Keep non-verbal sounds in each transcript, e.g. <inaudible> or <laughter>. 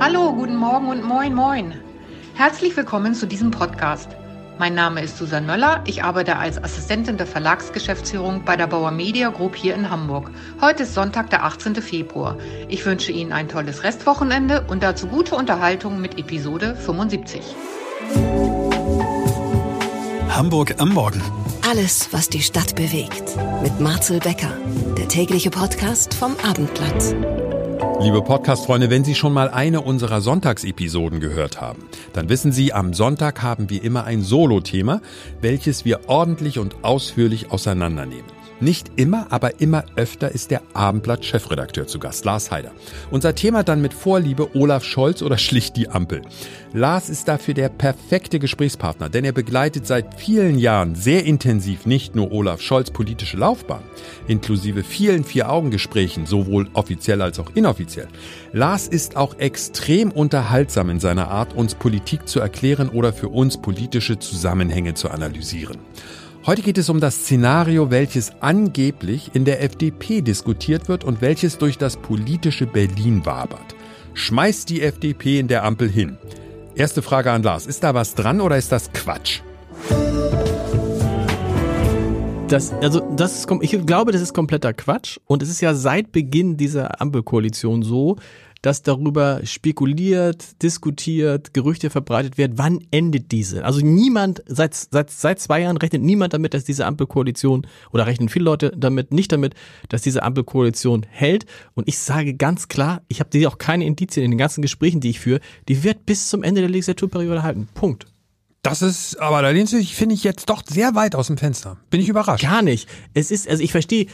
Hallo, guten Morgen und moin moin. Herzlich willkommen zu diesem Podcast. Mein Name ist Susanne Möller. Ich arbeite als Assistentin der Verlagsgeschäftsführung bei der Bauer Media Group hier in Hamburg. Heute ist Sonntag, der 18. Februar. Ich wünsche Ihnen ein tolles Restwochenende und dazu gute Unterhaltung mit Episode 75. Hamburg am Morgen. Alles, was die Stadt bewegt. Mit Marcel Becker. Der tägliche Podcast vom Abendblatt. Liebe Podcast-Freunde, wenn Sie schon mal eine unserer Sonntagsepisoden gehört haben, dann wissen Sie, am Sonntag haben wir immer ein Solo-Thema, welches wir ordentlich und ausführlich auseinandernehmen. Nicht immer, aber immer öfter ist der Abendblatt-Chefredakteur zu Gast, Lars Heider. Unser Thema dann mit Vorliebe Olaf Scholz oder schlicht die Ampel. Lars ist dafür der perfekte Gesprächspartner, denn er begleitet seit vielen Jahren sehr intensiv nicht nur Olaf Scholz politische Laufbahn, inklusive vielen Vier-Augen-Gesprächen, sowohl offiziell als auch inoffiziell. Lars ist auch extrem unterhaltsam in seiner Art, uns Politik zu erklären oder für uns politische Zusammenhänge zu analysieren. Heute geht es um das Szenario, welches angeblich in der FDP diskutiert wird und welches durch das politische Berlin wabert. Schmeißt die FDP in der Ampel hin? Erste Frage an Lars. Ist da was dran oder ist das Quatsch? Das, also das ist, ich glaube, das ist kompletter Quatsch. Und es ist ja seit Beginn dieser Ampelkoalition so, dass darüber spekuliert, diskutiert, Gerüchte verbreitet wird, wann endet diese? Also niemand, seit, seit, seit zwei Jahren rechnet niemand damit, dass diese Ampelkoalition, oder rechnen viele Leute damit, nicht damit, dass diese Ampelkoalition hält. Und ich sage ganz klar, ich habe auch keine Indizien in den ganzen Gesprächen, die ich führe, die wird bis zum Ende der Legislaturperiode halten. Punkt. Das ist, aber da lehnst du dich, finde ich, jetzt doch sehr weit aus dem Fenster. Bin ich überrascht. Gar nicht. Es ist, also ich verstehe,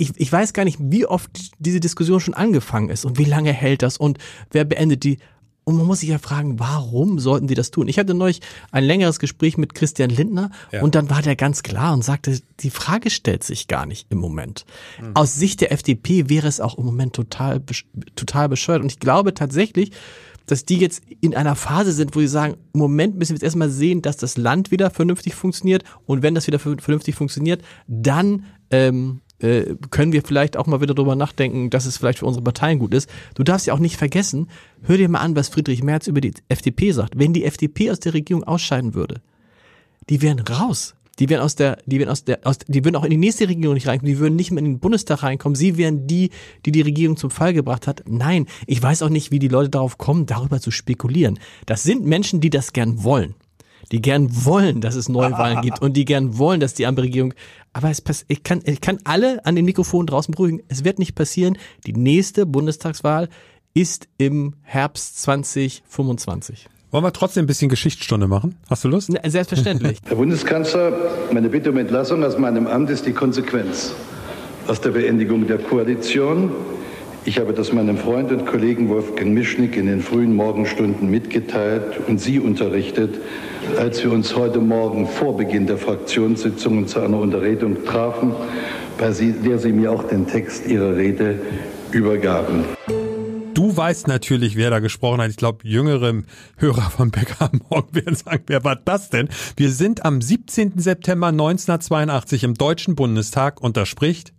ich, ich weiß gar nicht, wie oft diese Diskussion schon angefangen ist und wie lange hält das und wer beendet die. Und man muss sich ja fragen, warum sollten die das tun? Ich hatte neulich ein längeres Gespräch mit Christian Lindner ja. und dann war der ganz klar und sagte, die Frage stellt sich gar nicht im Moment. Mhm. Aus Sicht der FDP wäre es auch im Moment total, total bescheuert. Und ich glaube tatsächlich, dass die jetzt in einer Phase sind, wo sie sagen, im Moment müssen wir jetzt erstmal sehen, dass das Land wieder vernünftig funktioniert und wenn das wieder vernünftig funktioniert, dann ähm, äh, können wir vielleicht auch mal wieder drüber nachdenken, dass es vielleicht für unsere Parteien gut ist. Du darfst ja auch nicht vergessen, hör dir mal an, was Friedrich Merz über die FDP sagt. Wenn die FDP aus der Regierung ausscheiden würde, die wären raus. Die wären aus der, die wären aus der, aus, die würden auch in die nächste Regierung nicht reinkommen. Die würden nicht mehr in den Bundestag reinkommen. Sie wären die, die die Regierung zum Fall gebracht hat. Nein, ich weiß auch nicht, wie die Leute darauf kommen, darüber zu spekulieren. Das sind Menschen, die das gern wollen die gern wollen, dass es Neuwahlen gibt <laughs> und die gern wollen, dass die Ampelregierung. Aber es pass ich kann, ich kann alle an den Mikrofonen draußen beruhigen. Es wird nicht passieren. Die nächste Bundestagswahl ist im Herbst 2025. Wollen wir trotzdem ein bisschen Geschichtsstunde machen? Hast du Lust? Selbstverständlich. <laughs> Herr Bundeskanzler, meine Bitte um Entlassung aus meinem Amt ist die Konsequenz aus der Beendigung der Koalition ich habe das meinem Freund und Kollegen Wolfgang Mischnick in den frühen Morgenstunden mitgeteilt und Sie unterrichtet, als wir uns heute Morgen vor Beginn der Fraktionssitzungen zu einer Unterredung trafen, bei der Sie mir auch den Text Ihrer Rede übergaben. Du weißt natürlich, wer da gesprochen hat. Ich glaube, jüngere Hörer von Becker am Morgen werden sagen, wer war das denn? Wir sind am 17. September 1982 im Deutschen Bundestag und da spricht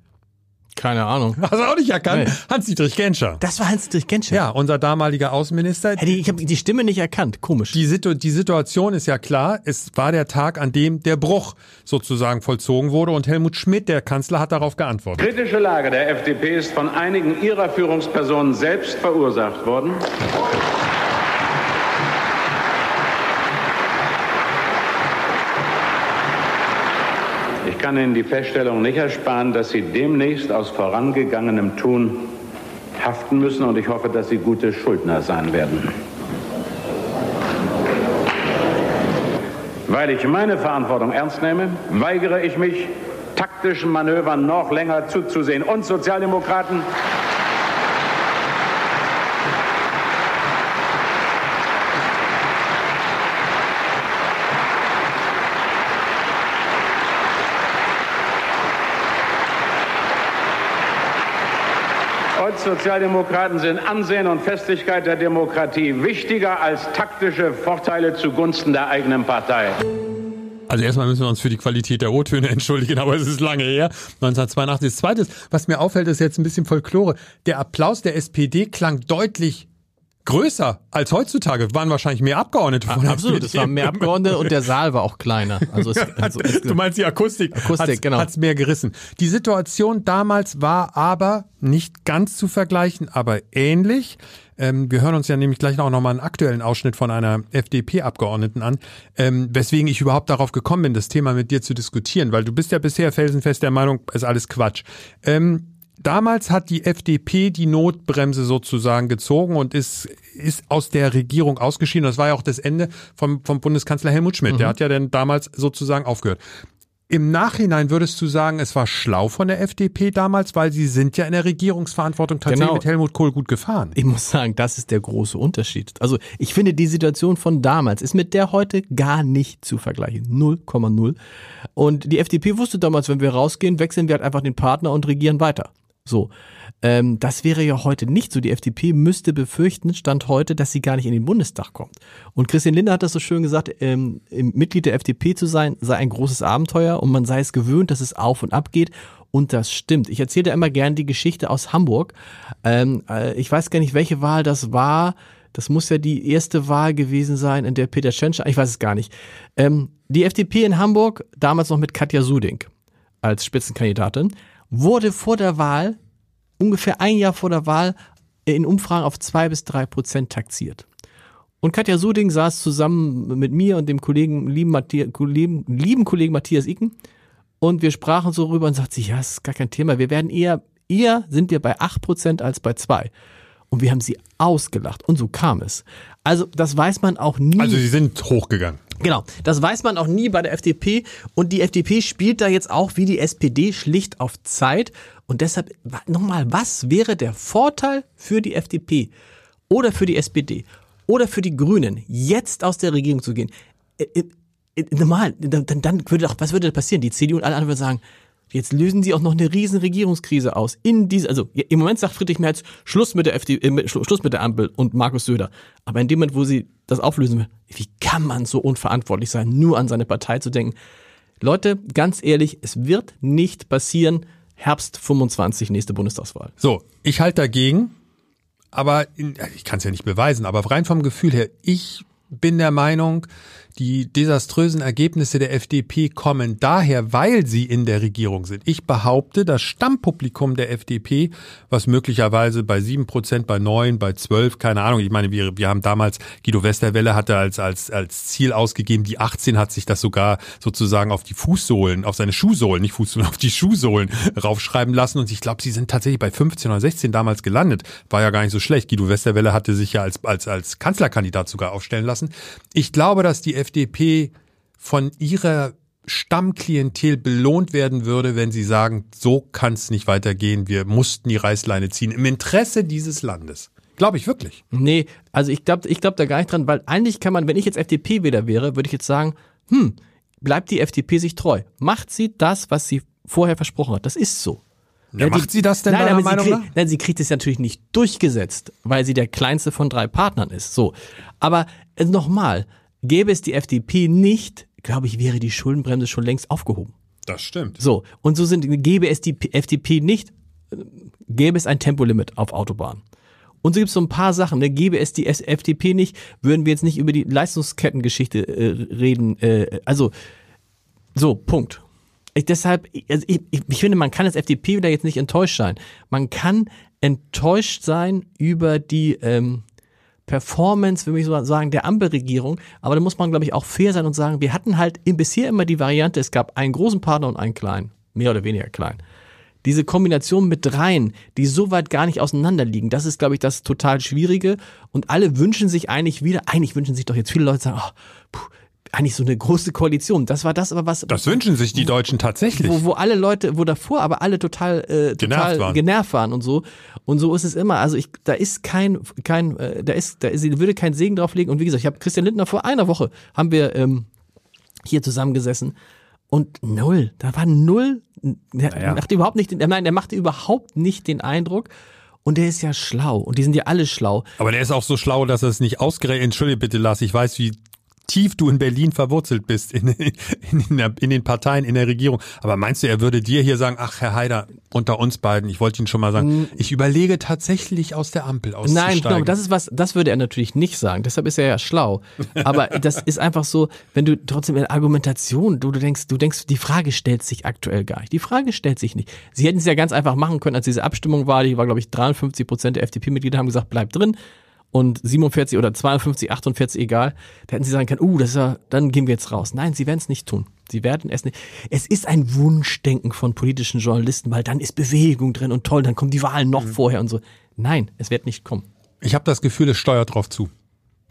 keine Ahnung. Hast du auch nicht erkannt? Nee. Hans-Dietrich Genscher. Das war Hans-Dietrich Genscher? Ja, unser damaliger Außenminister. Hey, ich habe die Stimme nicht erkannt. Komisch. Die, Situ die Situation ist ja klar. Es war der Tag, an dem der Bruch sozusagen vollzogen wurde und Helmut Schmidt, der Kanzler, hat darauf geantwortet. Die kritische Lage der FDP ist von einigen ihrer Führungspersonen selbst verursacht worden. Kann Ihnen die Feststellung nicht ersparen, dass Sie demnächst aus vorangegangenem Tun haften müssen und ich hoffe, dass Sie gute Schuldner sein werden. Weil ich meine Verantwortung ernst nehme, weigere ich mich, taktischen Manövern noch länger zuzusehen. Und Sozialdemokraten, Sozialdemokraten sind Ansehen und Festigkeit der Demokratie wichtiger als taktische Vorteile zugunsten der eigenen Partei. Also erstmal müssen wir uns für die Qualität der O-Töne entschuldigen, aber es ist lange her. 1982. Das Zweite, was mir auffällt, ist jetzt ein bisschen Folklore. Der Applaus der SPD klang deutlich größer als heutzutage. Waren wahrscheinlich mehr Abgeordnete von der Absolut, es waren mehr Abgeordnete und der Saal war auch kleiner. Also, es, <laughs> also es, du meinst die Akustik? Akustik, hat's, genau. Hat's mehr gerissen. Die Situation damals war aber nicht ganz zu vergleichen, aber ähnlich. Ähm, wir hören uns ja nämlich gleich auch nochmal einen aktuellen Ausschnitt von einer FDP-Abgeordneten an, ähm, weswegen ich überhaupt darauf gekommen bin, das Thema mit dir zu diskutieren, weil du bist ja bisher felsenfest der Meinung, ist alles Quatsch. Ähm, Damals hat die FDP die Notbremse sozusagen gezogen und ist, ist aus der Regierung ausgeschieden. Das war ja auch das Ende vom, vom Bundeskanzler Helmut Schmidt. Mhm. Der hat ja dann damals sozusagen aufgehört. Im Nachhinein würdest du sagen, es war schlau von der FDP damals, weil sie sind ja in der Regierungsverantwortung tatsächlich genau. mit Helmut Kohl gut gefahren. Ich muss sagen, das ist der große Unterschied. Also ich finde, die Situation von damals ist mit der heute gar nicht zu vergleichen. 0,0. Und die FDP wusste damals, wenn wir rausgehen, wechseln wir halt einfach den Partner und regieren weiter. So. Ähm, das wäre ja heute nicht so. Die FDP müsste befürchten, Stand heute, dass sie gar nicht in den Bundestag kommt. Und Christian Lindner hat das so schön gesagt, ähm, Mitglied der FDP zu sein, sei ein großes Abenteuer und man sei es gewöhnt, dass es auf und ab geht. Und das stimmt. Ich erzähle da immer gern die Geschichte aus Hamburg. Ähm, äh, ich weiß gar nicht, welche Wahl das war. Das muss ja die erste Wahl gewesen sein, in der Peter Tschentscher, ich weiß es gar nicht. Ähm, die FDP in Hamburg, damals noch mit Katja Suding als Spitzenkandidatin, wurde vor der Wahl, ungefähr ein Jahr vor der Wahl, in Umfragen auf zwei bis drei Prozent taxiert. Und Katja Suding saß zusammen mit mir und dem Kollegen, lieben, Matthias, lieben, lieben Kollegen Matthias Icken und wir sprachen so rüber und sagte sie, ja, das ist gar kein Thema. Wir werden eher, eher sind wir bei acht Prozent als bei zwei. Und wir haben sie ausgelacht. Und so kam es. Also, das weiß man auch nie. Also, sie sind hochgegangen. Genau, das weiß man auch nie bei der FDP und die FDP spielt da jetzt auch wie die SPD schlicht auf Zeit und deshalb nochmal, was wäre der Vorteil für die FDP oder für die SPD oder für die Grünen, jetzt aus der Regierung zu gehen? Äh, äh, äh, normal, dann, dann würde doch, was würde passieren? Die CDU und alle anderen würden sagen, Jetzt lösen sie auch noch eine riesen Regierungskrise aus. In diese, also im Moment sagt Friedrich Merz Schluss mit der FDP, äh, Schluss mit der Ampel und Markus Söder. Aber in dem Moment, wo sie das auflösen wie kann man so unverantwortlich sein, nur an seine Partei zu denken? Leute, ganz ehrlich, es wird nicht passieren. Herbst 25, nächste Bundestagswahl. So, ich halte dagegen, aber in, ich kann es ja nicht beweisen, aber rein vom Gefühl her, ich bin der Meinung, die desaströsen Ergebnisse der FDP kommen daher, weil sie in der Regierung sind. Ich behaupte, das Stammpublikum der FDP, was möglicherweise bei sieben Prozent, bei neun, bei zwölf, keine Ahnung. Ich meine, wir, wir haben damals, Guido Westerwelle hatte als, als, als Ziel ausgegeben, die 18 hat sich das sogar sozusagen auf die Fußsohlen, auf seine Schuhsohlen, nicht Fußsohlen, <laughs> auf die Schuhsohlen raufschreiben lassen. Und ich glaube, sie sind tatsächlich bei 15 oder 16 damals gelandet. War ja gar nicht so schlecht. Guido Westerwelle hatte sich ja als, als, als Kanzlerkandidat sogar aufstellen lassen. Ich glaube, dass die FDP von ihrer Stammklientel belohnt werden würde, wenn sie sagen, so kann es nicht weitergehen, wir mussten die Reißleine ziehen, im Interesse dieses Landes. Glaube ich wirklich. Nee, also ich glaube ich glaub da gar nicht dran, weil eigentlich kann man, wenn ich jetzt FDP-Wähler wäre, würde ich jetzt sagen, hm, bleibt die FDP sich treu. Macht sie das, was sie vorher versprochen hat. Das ist so. Ja, macht die, sie das denn nein, Meinung sie krieg, Nein, sie kriegt es natürlich nicht durchgesetzt, weil sie der kleinste von drei Partnern ist. So. Aber äh, nochmal, Gäbe es die FDP nicht, glaube ich, wäre die Schuldenbremse schon längst aufgehoben. Das stimmt. So, und so sind, gäbe es die FDP nicht, gäbe es ein Tempolimit auf Autobahnen. Und so gibt es so ein paar Sachen. Ne? Gäbe es die FDP nicht, würden wir jetzt nicht über die Leistungskettengeschichte äh, reden. Äh, also, so, Punkt. Ich, deshalb, also ich, ich, finde, man kann als FDP wieder jetzt nicht enttäuscht sein. Man kann enttäuscht sein über die ähm, Performance, würde ich so sagen, der Ampelregierung. Aber da muss man, glaube ich, auch fair sein und sagen, wir hatten halt bisher immer die Variante, es gab einen großen Partner und einen kleinen. Mehr oder weniger klein. Diese Kombination mit dreien, die so weit gar nicht auseinander liegen, das ist, glaube ich, das total Schwierige. Und alle wünschen sich eigentlich wieder, eigentlich wünschen sich doch jetzt viele Leute sagen, oh, puh, eigentlich so eine große Koalition. Das war das aber was. Das wünschen sich die Deutschen tatsächlich. Wo, wo alle Leute, wo davor aber alle total, äh, total genervt, waren. genervt waren und so. Und so ist es immer. Also ich, da ist kein, kein, äh, da ist, da ist, würde kein Segen drauflegen. Und wie gesagt, ich habe Christian Lindner vor einer Woche haben wir ähm, hier zusammengesessen und null. Da war null. Der naja. machte überhaupt nicht, den, nein, der machte überhaupt nicht den Eindruck. Und der ist ja schlau. Und die sind ja alle schlau. Aber der ist auch so schlau, dass er es nicht ausgerechnet, entschuldige bitte Lars, ich weiß, wie tief du in Berlin verwurzelt bist, in, in, in, der, in den Parteien, in der Regierung. Aber meinst du, er würde dir hier sagen, ach Herr Haider, unter uns beiden, ich wollte Ihnen schon mal sagen, ich überlege tatsächlich aus der Ampel auszusteigen. Nein, genau, das ist was, das würde er natürlich nicht sagen. Deshalb ist er ja schlau. Aber <laughs> das ist einfach so, wenn du trotzdem in Argumentation, du, du denkst, du denkst, die Frage stellt sich aktuell gar nicht. Die Frage stellt sich nicht. Sie hätten es ja ganz einfach machen können, als diese Abstimmung war, die war, glaube ich, 53 Prozent der FDP-Mitglieder haben gesagt, bleib drin. Und 47 oder 52, 48, egal. Da hätten sie sagen können, uh, das ist ja, dann gehen wir jetzt raus. Nein, sie werden es nicht tun. Sie werden es nicht. Es ist ein Wunschdenken von politischen Journalisten, weil dann ist Bewegung drin und toll, dann kommen die Wahlen noch vorher und so. Nein, es wird nicht kommen. Ich habe das Gefühl, es steuert drauf zu.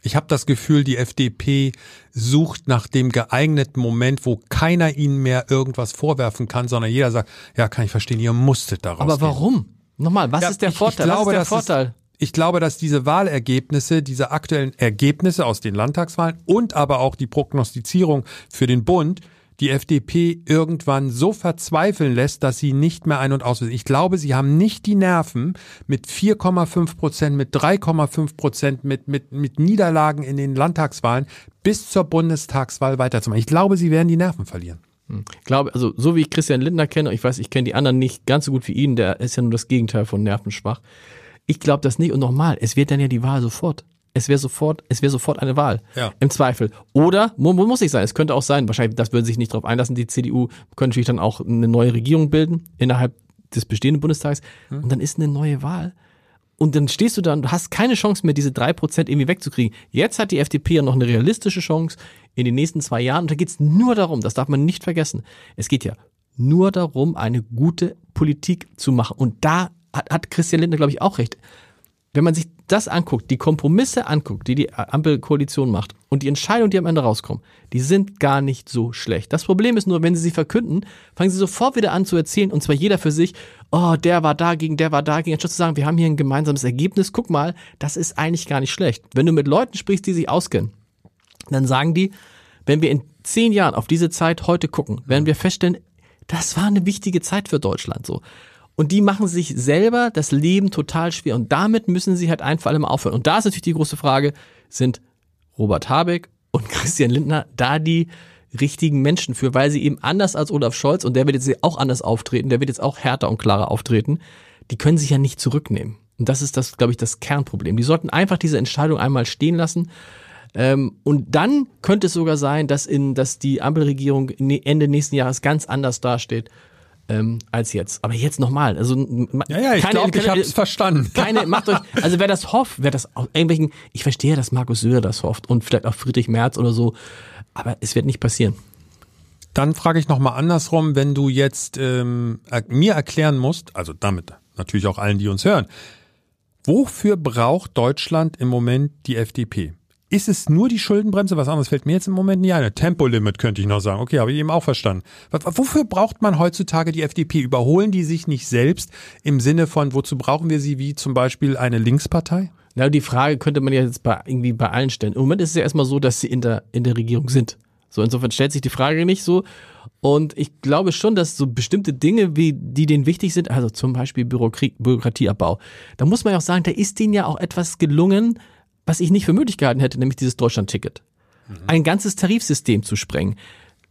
Ich habe das Gefühl, die FDP sucht nach dem geeigneten Moment, wo keiner ihnen mehr irgendwas vorwerfen kann, sondern jeder sagt, ja, kann ich verstehen, ihr musstet daraus. Aber gehen. warum? Nochmal, was Ja, ist der ich- ich Vorteil? glaube, was ist der Vorteil? Ich glaube, dass diese Wahlergebnisse, diese aktuellen Ergebnisse aus den Landtagswahlen und aber auch die Prognostizierung für den Bund die FDP irgendwann so verzweifeln lässt, dass sie nicht mehr ein- und aus Ich glaube, sie haben nicht die Nerven, mit 4,5 Prozent, mit 3,5 Prozent, mit, mit, mit Niederlagen in den Landtagswahlen bis zur Bundestagswahl weiterzumachen. Ich glaube, sie werden die Nerven verlieren. Ich glaube, also so wie ich Christian Lindner kenne, ich weiß, ich kenne die anderen nicht ganz so gut wie ihn, der ist ja nur das Gegenteil von nervenschwach. Ich glaube das nicht und nochmal, es wird dann ja die Wahl sofort. Es wäre sofort, es wäre sofort eine Wahl. Ja. Im Zweifel. Oder, mu mu- muss nicht sein, es könnte auch sein, wahrscheinlich, das würden sich nicht darauf einlassen, die CDU könnte natürlich dann auch eine neue Regierung bilden innerhalb des bestehenden Bundestags und dann ist eine neue Wahl. Und dann stehst du da und hast keine Chance mehr, diese drei Prozent irgendwie wegzukriegen. Jetzt hat die FDP ja noch eine realistische Chance in den nächsten zwei Jahren. Und da geht's nur darum, das darf man nicht vergessen. Es geht ja nur darum, eine gute Politik zu machen. Und da hat, hat Christian Lindner, glaube ich, auch recht. Wenn man sich das anguckt, die Kompromisse anguckt, die die Ampelkoalition macht und die Entscheidungen, die am Ende rauskommen, die sind gar nicht so schlecht. Das Problem ist nur, wenn sie sie verkünden, fangen sie sofort wieder an zu erzählen und zwar jeder für sich, oh, der war dagegen, der war dagegen, anstatt zu sagen, wir haben hier ein gemeinsames Ergebnis, guck mal, das ist eigentlich gar nicht schlecht. Wenn du mit Leuten sprichst, die sich auskennen, dann sagen die, wenn wir in zehn Jahren auf diese Zeit heute gucken, werden wir feststellen, das war eine wichtige Zeit für Deutschland so. Und die machen sich selber das Leben total schwer. Und damit müssen sie halt ein für alle Mal aufhören. Und da ist natürlich die große Frage, sind Robert Habeck und <laughs> Christian Lindner da die richtigen Menschen für, weil sie eben anders als Olaf Scholz, und der wird jetzt auch anders auftreten, der wird jetzt auch härter und klarer auftreten, die können sich ja nicht zurücknehmen. Und das ist das, glaube ich, das Kernproblem. Die sollten einfach diese Entscheidung einmal stehen lassen. Ähm, und dann könnte es sogar sein, dass, in, dass die Ampelregierung ne- Ende nächsten Jahres ganz anders dasteht ähm, als jetzt. Aber jetzt nochmal. Also, Ja, ja, ich keine- glaube, ich habe es verstanden. <laughs> keine, macht euch, also wer das hofft, wer das auf irgendwelchen, ich verstehe, dass Markus Söder das hofft und vielleicht auch Friedrich Merz oder so, aber es wird nicht passieren. Dann frage ich nochmal andersrum, wenn du jetzt ähm, mir erklären musst, also damit natürlich auch allen, die uns hören, wofür braucht Deutschland im Moment die FDP? Ist es nur die Schuldenbremse? Was anderes fällt mir jetzt im Moment nicht ein. Tempolimit könnte ich noch sagen. Okay, habe ich eben auch verstanden. Wofür braucht man heutzutage die FDP? Überholen die sich nicht selbst im Sinne von, wozu brauchen wir sie wie zum Beispiel eine Linkspartei? Na, die Frage könnte man ja jetzt bei, irgendwie bei allen stellen. Im Moment ist es ja erstmal so, dass sie in der, in der Regierung sind. So, insofern stellt sich die Frage nicht so. Und ich glaube schon, dass so bestimmte Dinge, wie, die denen wichtig sind, also zum Beispiel Bürokratieabbau, da muss man ja auch sagen, da ist denen ja auch etwas gelungen, was ich nicht für möglich gehalten hätte, nämlich dieses Deutschland-Ticket. Ein ganzes Tarifsystem zu sprengen.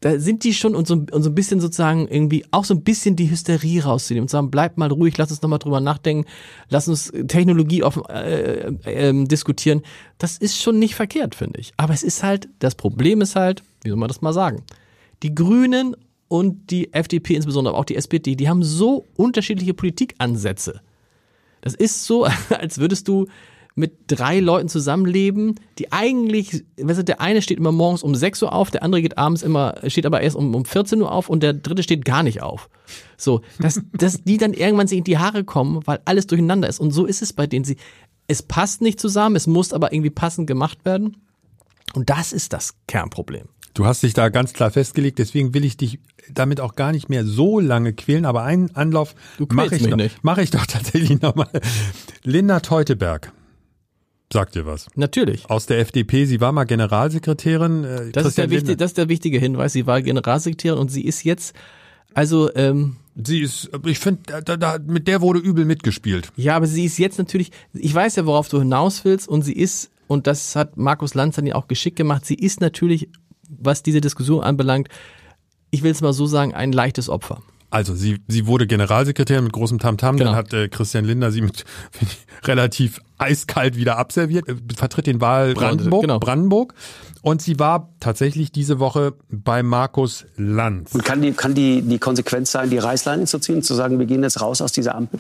Da sind die schon und so, und so ein bisschen sozusagen irgendwie auch so ein bisschen die Hysterie rauszunehmen und sagen, bleibt mal ruhig, lass uns nochmal drüber nachdenken, lass uns Technologie offen äh, ähm, diskutieren. Das ist schon nicht verkehrt, finde ich. Aber es ist halt, das Problem ist halt, wie soll man das mal sagen? Die Grünen und die FDP insbesondere, aber auch die SPD, die haben so unterschiedliche Politikansätze. Das ist so, <laughs> als würdest du mit drei Leuten zusammenleben, die eigentlich, weißt du, der eine steht immer morgens um 6 Uhr auf, der andere geht abends immer, steht aber erst um, um 14 Uhr auf und der dritte steht gar nicht auf. So, dass, <laughs> dass die dann irgendwann sich in die Haare kommen, weil alles durcheinander ist. Und so ist es bei denen. Sie, es passt nicht zusammen, es muss aber irgendwie passend gemacht werden. Und das ist das Kernproblem. Du hast dich da ganz klar festgelegt, deswegen will ich dich damit auch gar nicht mehr so lange quälen, aber einen Anlauf mache ich, noch- mach ich doch tatsächlich nochmal. Linda Teuteberg, sagt dir was? Natürlich. Aus der FDP, sie war mal Generalsekretärin. äh, Das ist, der Lindner. das ist der wichtige Hinweis. Sie war Generalsekretärin und sie ist jetzt, also, ähm, Sie ist, ich finde, da, da, mit der wurde übel mitgespielt. Ja, aber sie ist jetzt natürlich, ich weiß ja, worauf du hinaus willst und sie ist und das hat Markus Lanz dann ja auch geschickt gemacht. Sie ist natürlich, was diese Diskussion anbelangt, ich will es mal so sagen, ein leichtes Opfer. Also sie, sie wurde Generalsekretärin mit großem Tamtam, Genau. dann hat äh, Christian Lindner sie mit <laughs> relativ eiskalt wieder abserviert, äh, vertritt den Wahl Brandenburg, genau. Brandenburg und sie war tatsächlich diese Woche bei Markus Lanz. Und kann die, kann die, die Konsequenz sein, die Reißleine zu ziehen, zu sagen, wir gehen jetzt raus aus dieser Ampel?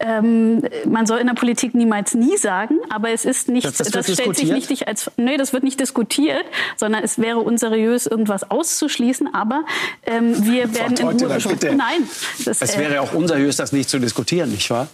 Ähm, man soll in der Politik niemals nie sagen, aber es ist nicht, Das- das, das wird stellt sich diskutiert? nicht als, nee, das wird nicht diskutiert, sondern es wäre unseriös, irgendwas auszuschließen, aber ähm, wir werden in Ruhe, nein, das, Es äh, wäre auch unseriös, das nicht zu diskutieren, nicht wahr?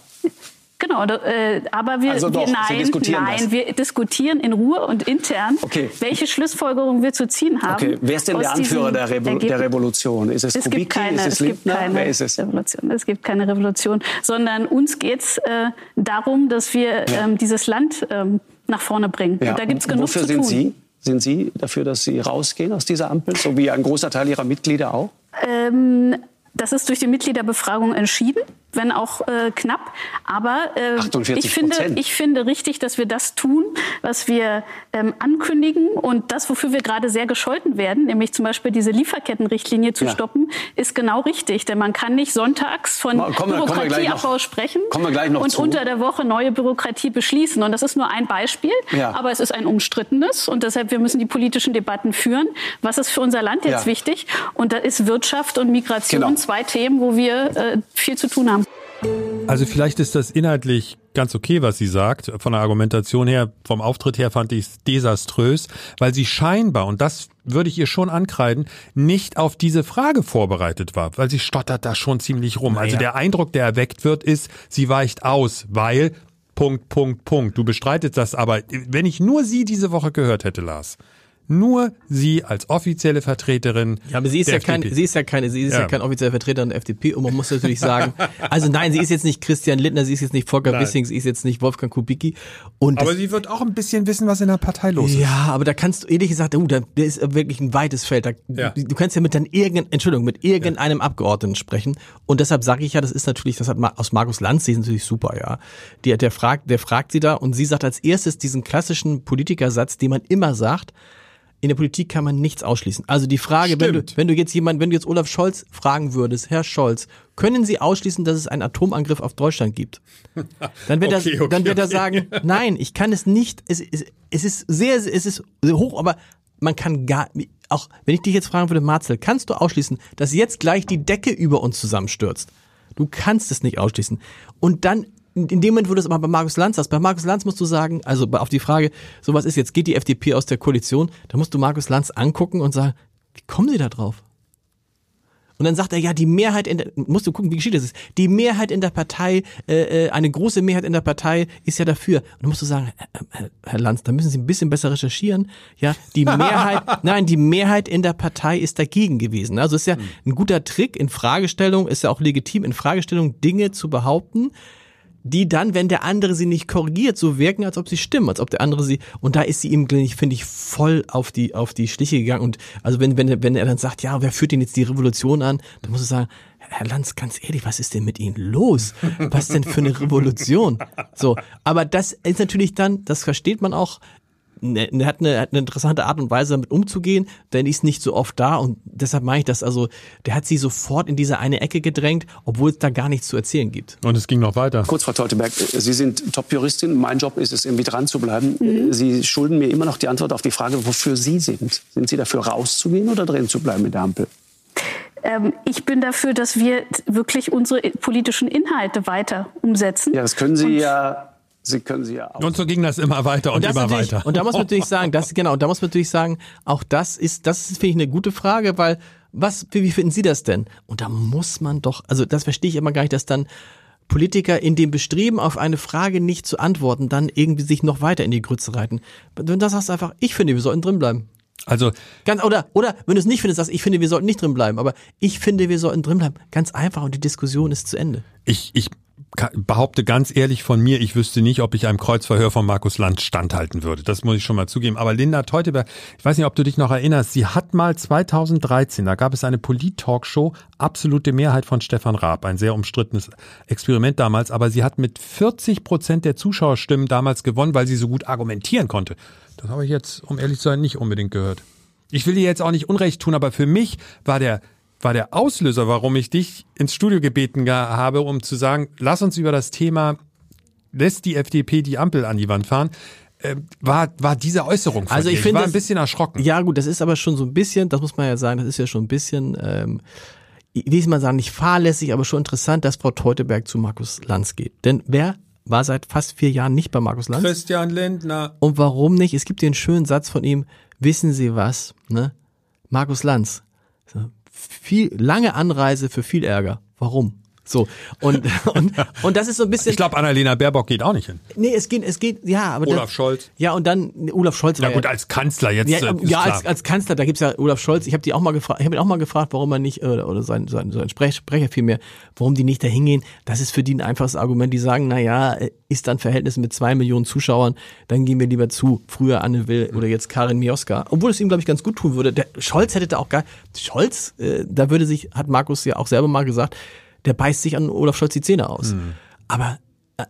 Genau, äh, aber wir, Also doch, wir Sie nein, diskutieren nein, das. wir diskutieren in Ruhe und intern, Okay. welche Schlussfolgerungen wir zu ziehen haben. Okay, wer ist denn der Anführer der, Revo der. Revolution? Ist es, Es Kubicki? gibt keine, ist es es gibt keine Wer ist es? Revolution. Es gibt keine Revolution, sondern uns geht's äh, darum, dass wir ähm, dieses Land ähm, nach vorne bringen. Ja. Und da gibt's genug Wofür zu sind tun. Sie? Sind Sie dafür, dass Sie rausgehen aus dieser Ampel, so wie ein großer Teil Ihrer Mitglieder auch? Ähm, das ist durch die Mitgliederbefragung entschieden, wenn auch äh, knapp. Aber äh, 48 ich, finde, ich finde richtig, dass wir das tun, was wir ähm, ankündigen. Und das, wofür wir gerade sehr gescholten werden, nämlich zum Beispiel diese Lieferkettenrichtlinie zu Ja. stoppen, ist genau richtig. Denn man kann nicht sonntags von Bürokratieabbau sprechen kommen und zu. unter der Woche neue Bürokratie beschließen. Und das ist nur ein Beispiel, Ja. aber es ist ein umstrittenes. Und deshalb, wir müssen die politischen Debatten führen. Was ist für unser Land jetzt Ja. wichtig? Und da ist Wirtschaft und Migration Genau. zwei Themen, wo wir äh, viel zu tun haben. Also vielleicht ist das inhaltlich ganz okay, was sie sagt. Von der Argumentation her, vom Auftritt her fand ich es desaströs, weil sie scheinbar, und das würde ich ihr schon ankreiden, nicht auf diese Frage vorbereitet war, weil sie stottert da schon ziemlich rum. Also der Eindruck, der erweckt wird, ist, sie weicht aus, weil Punkt, Punkt, Punkt. Du bestreitest das, aber wenn ich nur sie diese Woche gehört hätte, Lars, nur sie als offizielle Vertreterin. Ja, aber sie ist der ja keine, FDP. sie ist ja keine, sie ist ja, Ja. kein offizieller Vertreter der FDP und man muss natürlich sagen, <laughs> also nein, sie ist jetzt nicht Christian Lindner, sie ist jetzt nicht Volker Nein. Wissing, sie ist jetzt nicht Wolfgang Kubicki und aber das, sie wird auch ein bisschen wissen, was in der Partei los ist. ja, aber da kannst du ehrlich gesagt, uh, da da ist wirklich ein weites Feld. Da, Ja. du, kannst ja mit dann irgendein, Entschuldigung, mit irgendeinem Abgeordneten sprechen. Und deshalb sage ich ja, das ist natürlich, das hat aus Markus Lanz, die ist natürlich super, ja. Die, der fragt, der fragt sie da und sie sagt als erstes diesen klassischen Politikersatz, den man immer sagt. In der Politik kann man nichts ausschließen. Also die Frage, wenn du, wenn du jetzt jemand, wenn du jetzt Olaf Scholz fragen würdest, Herr Scholz, können Sie ausschließen, dass es einen Atomangriff auf Deutschland gibt? <laughs> Dann wird Okay, er, dann okay, wird er okay. sagen, <laughs> nein, ich kann es nicht. Es, es, es ist sehr, es ist sehr hoch, aber man kann gar, auch wenn ich dich jetzt fragen würde, Marcel, kannst du ausschließen, dass jetzt gleich die Decke über uns zusammenstürzt? Du kannst es nicht ausschließen. Und dann, in dem Moment, wo du es aber bei Markus Lanz hast, bei Markus Lanz musst du sagen, also auf die Frage, so was ist jetzt, geht die FDP aus der Koalition, da musst du Markus Lanz angucken und sagen, wie kommen die da drauf? Und dann sagt er, ja, die Mehrheit in der, musst du gucken, wie geschieht das ist. Die Mehrheit in der Partei, äh, äh, eine große Mehrheit in der Partei ist ja dafür. Und dann musst du sagen, äh, Herr, Herr Lanz, da müssen Sie ein bisschen besser recherchieren. Ja, die Mehrheit, <laughs> nein, die Mehrheit in der Partei ist dagegen gewesen. Also ist ja ein guter Trick in Fragestellung, ist ja auch legitim in Fragestellung Dinge zu behaupten, die dann, wenn der andere sie nicht korrigiert, so wirken, als ob sie stimmen, als ob der andere sie, und da ist sie ihm, finde ich, voll auf die, auf die Schliche gegangen. Und also wenn, wenn, er- wenn er dann sagt, ja, wer führt denn jetzt die Revolution an, dann muss du sagen, Herr Lanz, ganz ehrlich, was ist denn mit Ihnen los? Was denn für eine Revolution? So, aber das ist natürlich dann, das versteht man auch, ne, ne, hat eine, hat eine interessante Art und Weise damit umzugehen, denn die ist nicht so oft da und deshalb meine ich das, also der hat sie sofort in diese eine Ecke gedrängt, obwohl es da gar nichts zu erzählen gibt. Und es ging noch weiter. Kurz, Frau Teuteberg, Sie sind Top-Juristin. Mein Job ist es, irgendwie dran zu bleiben. Sie schulden mir immer noch die Antwort auf die Frage, wofür Sie sind. Sind Sie dafür, rauszugehen oder drin zu bleiben mit der Ampel? Ähm, ich bin dafür, dass wir wirklich unsere politischen Inhalte weiter umsetzen. Ja, das können Sie Und ja, Sie können Sie ja auch. Und so ging das immer weiter und, das immer weiter. Und da muss man natürlich sagen, das genau, und da muss man natürlich sagen, auch das ist, das ist finde ich eine gute Frage, weil was, wie, wie finden Sie das denn? Und da muss man doch, also das verstehe ich immer gar nicht, dass dann Politiker in dem Bestreben, auf eine Frage nicht zu antworten, dann irgendwie sich noch weiter in die Grütze reiten. Wenn du sagst einfach, ich finde, wir sollten drin bleiben. Also Ganz, oder, oder, wenn du es nicht findest, sagst, ich finde, wir sollten nicht drin bleiben, aber ich finde, wir sollten drin bleiben. Ganz einfach und die Diskussion ist zu Ende. ich, ich behaupte ganz ehrlich von mir, ich wüsste nicht, ob ich einem Kreuzverhör von Markus Lanz standhalten würde. Das muss ich schon mal zugeben. Aber Linda Teuteberg, ich weiß nicht, ob du dich noch erinnerst, sie hat mal 2013, da gab es eine Polit-Talkshow, absolute Mehrheit von Stefan Raab, ein sehr umstrittenes Experiment damals, aber sie hat mit 40 Prozent der Zuschauerstimmen damals gewonnen, weil sie so gut argumentieren konnte. Das habe ich jetzt, um ehrlich zu sein, nicht unbedingt gehört. Ich will dir jetzt auch nicht Unrecht tun, aber für mich war der war der Auslöser, warum ich dich ins Studio gebeten habe, um zu sagen, lass uns über das Thema, lässt die FDP die Ampel an die Wand fahren, äh, war, war diese Äußerung von Also ich, finde war das- ein bisschen erschrocken. Ja, gut, das ist aber schon so ein bisschen, das muss man ja sagen, das ist ja schon ein bisschen, ähm, ich will mal sagen, nicht fahrlässig, aber schon interessant, dass Frau Teuteberg zu Markus Lanz geht. Denn wer war seit fast vier Jahren nicht bei Markus Lanz? Christian Lindner. Und warum nicht? Es gibt einen schönen Satz von ihm, wissen Sie was, ne? Markus Lanz, viel, lange Anreise für viel Ärger. Warum? So, und, <laughs> und, und das ist so ein bisschen. Ich glaube, Annalena Baerbock geht auch nicht hin. Nee, es geht, es geht, ja, aber. Olaf das, Scholz. Ja, und dann, Olaf Scholz war Ja gut, als Kanzler jetzt. ja, äh, ja als, als Kanzler, da gibt's ja Olaf Scholz, ich habe die auch mal gefragt, ich habe ihn auch mal gefragt, warum er nicht, äh, oder sein, sein, sein Sprech, Sprecher vielmehr, warum die nicht da hingehen. Das ist für die ein einfaches Argument. Die sagen, na ja, äh, ist dann Verhältnis mit zwei Millionen Zuschauern, dann gehen wir lieber zu. Früher Anne Will oder jetzt Karin Mioska. Obwohl es ihm, glaube ich, ganz gut tun würde. Der Scholz hätte da auch gar, Scholz, äh, da würde sich, hat Markus ja auch selber mal gesagt, der beißt sich an Olaf Scholz die Zähne aus. Aber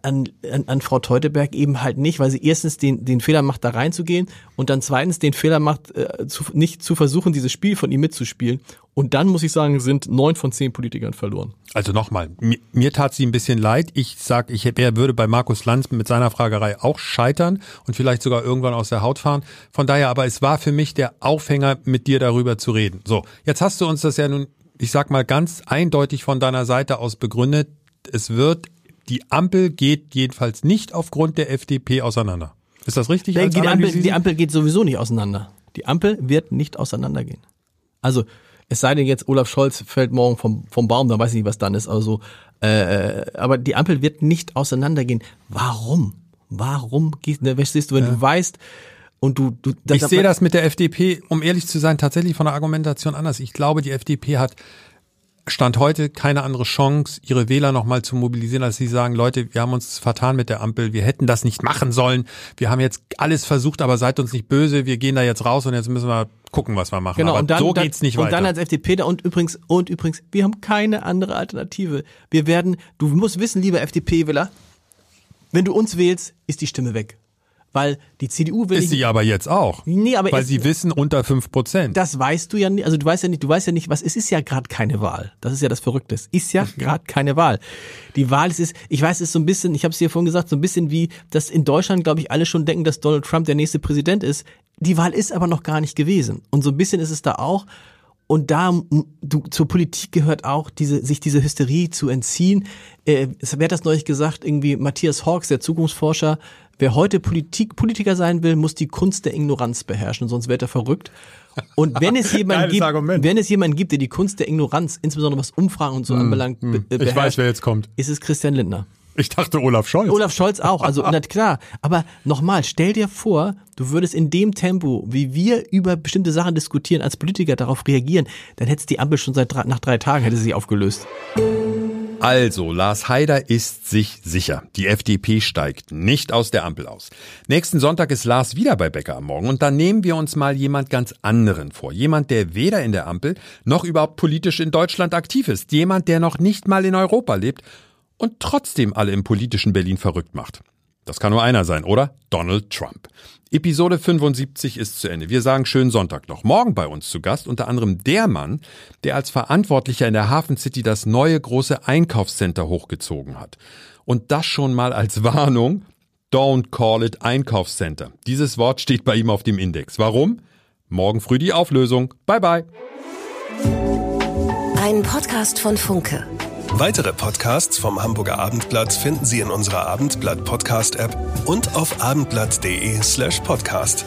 an, an, an Frau Teuteberg eben halt nicht, weil sie erstens den, den Fehler macht, da reinzugehen und dann zweitens den Fehler macht, äh, zu, nicht zu versuchen, dieses Spiel von ihm mitzuspielen. Und dann muss ich sagen, sind neun von zehn Politikern verloren. Also nochmal, mir, mir tat sie ein bisschen leid. Ich sag, ich er würde bei Markus Lanz mit seiner Fragerei auch scheitern und vielleicht sogar irgendwann aus der Haut fahren. Von daher, aber es war für mich der Aufhänger, mit dir darüber zu reden. So, jetzt hast du uns das ja nun, ich sag mal ganz eindeutig von deiner Seite aus begründet. Es wird, die Ampel geht jedenfalls nicht aufgrund der FDP auseinander. Ist das richtig? Die, als die, Ampel, die Ampel geht sowieso nicht auseinander. Die Ampel wird nicht auseinandergehen. Also, es sei denn jetzt, Olaf Scholz fällt morgen vom, vom Baum, dann weiß ich nicht, was dann ist. Also, äh, aber die Ampel wird nicht auseinandergehen. Warum? Warum ne, was siehst du, wenn du weißt und du, du Ich sehe das mit der FDP, um ehrlich zu sein, tatsächlich von der Argumentation anders. Ich glaube, die FDP hat Stand heute keine andere Chance, ihre Wähler nochmal zu mobilisieren, als sie sagen, Leute, wir haben uns vertan mit der Ampel, wir hätten das nicht machen sollen, wir haben jetzt alles versucht, aber seid uns nicht böse, wir gehen da jetzt raus und jetzt müssen wir gucken, was wir machen. Genau, aber und dann, so dann, geht's nicht und weiter. dann als FDP da und übrigens, und übrigens, wir haben keine andere Alternative. Wir werden, du musst wissen, lieber FDP-Wähler, wenn du uns wählst, ist die Stimme weg. Weil die CDU will ist sie aber jetzt auch. Nee, aber weil es- sie wissen unter fünf Prozent. das weißt du ja nicht, also du weißt ja nicht, du weißt ja nicht, was, es ist ja gerade keine Wahl. Das ist ja das Verrückte. Es ist ja <laughs> gerade keine Wahl. Die Wahl es ist, ich weiß, es ist so ein bisschen, ich habe es dir vorhin gesagt, so ein bisschen wie, dass in Deutschland, glaube ich, alle schon denken, dass Donald Trump der nächste Präsident ist. Die Wahl ist aber noch gar nicht gewesen. Und so ein bisschen ist es da auch. Und da du, zur Politik gehört auch, diese, sich diese Hysterie zu entziehen. Äh, es wer hat das neulich gesagt, irgendwie Matthias Hawks, der Zukunftsforscher, wer heute Politik, Politiker sein will, muss die Kunst der Ignoranz beherrschen, sonst wird er verrückt. Und wenn es <laughs> jemanden gibt, Argument. wenn es jemanden gibt, der die Kunst der Ignoranz, insbesondere was Umfragen und so anbelangt, be- ich beherrscht, weiß, wer jetzt kommt. ist es Christian Lindner. Ich dachte Olaf Scholz. Olaf Scholz auch, also na klar. Aber nochmal, stell dir vor, du würdest in dem Tempo, wie wir über bestimmte Sachen diskutieren, als Politiker darauf reagieren, dann hättest die Ampel schon seit drei, nach drei Tagen hätte sie sich aufgelöst. Also, Lars Haider ist sich sicher. Die FDP steigt nicht aus der Ampel aus. Nächsten Sonntag ist Lars wieder bei Becker am Morgen und dann nehmen wir uns mal jemand ganz anderen vor. Jemand, der weder in der Ampel noch überhaupt politisch in Deutschland aktiv ist. Jemand, der noch nicht mal in Europa lebt und trotzdem alle im politischen Berlin verrückt macht. Das kann nur einer sein, oder? Donald Trump. Episode 75 ist zu Ende. Wir sagen schönen Sonntag noch. Morgen bei uns zu Gast unter anderem der Mann, der als Verantwortlicher in der Hafen City das neue große Einkaufscenter hochgezogen hat. Und das schon mal als Warnung. Don't call it Einkaufscenter. Dieses Wort steht bei ihm auf dem Index. Warum? Morgen früh die Auflösung. Bye bye. Ein Podcast von Funke. Weitere Podcasts vom Hamburger Abendblatt finden Sie in unserer Abendblatt Podcast App und auf abendblatt.de slash podcast.